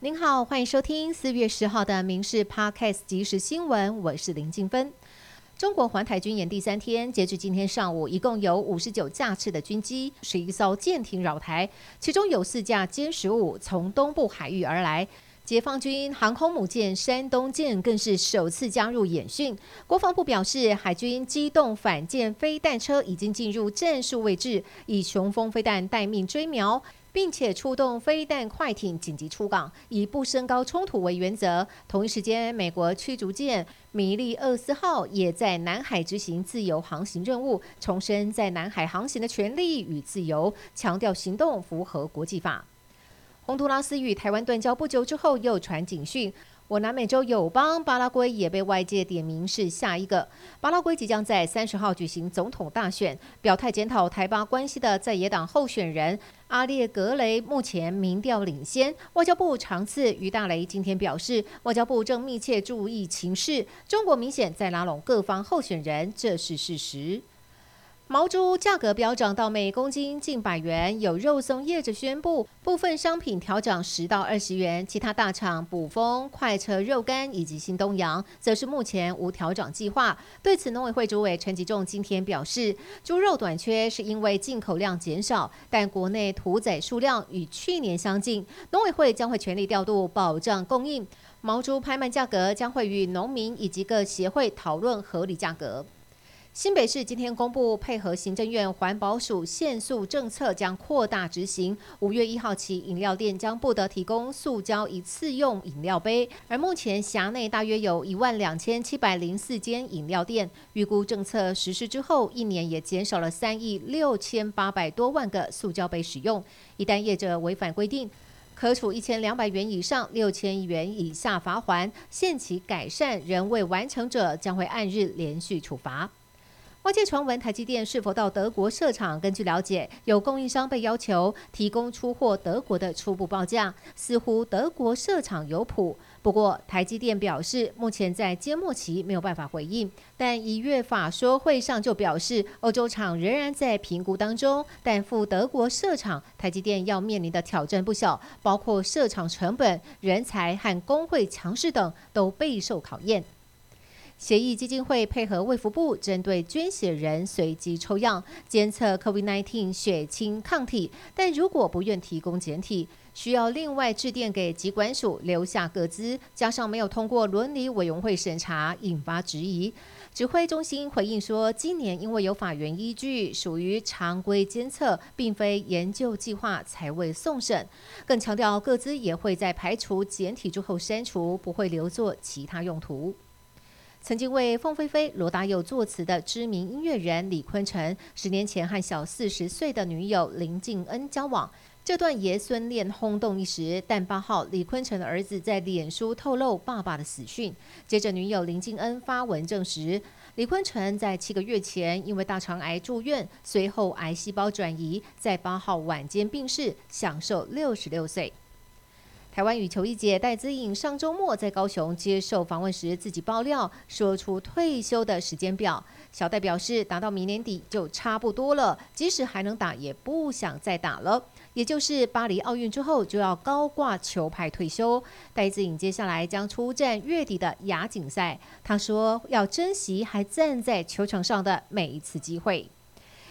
您好，欢迎收听四月十号的《民事 Podcast》即时新闻，我是林静芬。中国环台军演第三天，截至今天上午，一共有五十九架次的军机，十一艘舰艇扰台，其中有四架歼十五从东部海域而来。解放军航空母舰山东舰更是首次加入演训。国防部表示，海军机动反舰飞弹车已经进入战术位置，以雄风飞弹待命追瞄，并且出动飞弹快艇紧急出港，以不升高冲突为原则。同一时间，美国驱逐舰米利厄斯号也在南海执行自由航行任务，重申在南海航行的权利与自由，强调行动符合国际法。洪都拉斯与台湾断交不久之后，又传警讯。我南美洲友邦巴拉圭也被外界点名是下一个。巴拉圭即将在三十号举行总统大选，表态检讨台巴关系的在野党候选人阿列格雷目前民调领先。外交部长次于大雷今天表示，外交部正密切注意情势，中国明显在拉拢各方候选人，这是事实。毛猪价格飙涨到每公斤近百元，有肉松业者宣布部分商品调涨十到二十元，其他大厂捕风、快车肉干以及新东阳则是目前无调涨计划。对此，农委会主委陈吉仲今天表示，猪肉短缺是因为进口量减少，但国内屠宰数量与去年相近，农委会将会全力调度保障供应。毛猪拍卖价格将会与农民以及各协会讨论合理价格。新北市今天公布，配合行政院环保署限塑政策，将扩大执行。五月一号起，饮料店将不得提供塑胶一次用饮料杯。而目前辖内大约有一万两千七百零四间饮料店，预估政策实施之后，一年也减少了三亿六千八百多万个塑胶杯使用。一旦业者违反规定，可处一千两百元以上六千元以下罚款；限期改善仍未完成者，将会按日连续处罚。外界传闻台积电是否到德国设厂？根据了解，有供应商被要求提供出货德国的初步报价，似乎德国设厂有谱。不过，台积电表示目前在缄默期，没有办法回应。但一月法说会上就表示，欧洲厂仍然在评估当中，但赴德国设厂，台积电要面临的挑战不小，包括设厂成本、人才和工会强势等，都备受考验。协议基金会配合卫福部，针对捐血人随机抽样监测 COVID-19 血清抗体，但如果不愿提供检体，需要另外致电给疾管署留下个资，加上没有通过伦理委员会审查，引发质疑。指挥中心回应说，今年因为有法源依据，属于常规监测，并非研究计划，才未送审。更强调，各资也会在排除检体之后删除，不会留作其他用途。曾经为凤飞飞、罗大佑作词的知名音乐人李坤城，十年前和小四十岁的女友林静恩交往，这段爷孙恋轰动一时。但八号，李坤城的儿子在脸书透露爸爸的死讯，接着女友林静恩发文证实，李坤城在七个月前因为大肠癌住院，随后癌细胞转移，在八号晚间病逝，享受六十六岁。台湾羽球一姐戴资颖上周末在高雄接受访问时，自己爆料说出退休的时间表。小戴表示，打到明年底就差不多了，即使还能打，也不想再打了。也就是巴黎奥运之后就要高挂球牌退休。戴资颖接下来将出战月底的亚锦赛，他说要珍惜还站在球场上的每一次机会。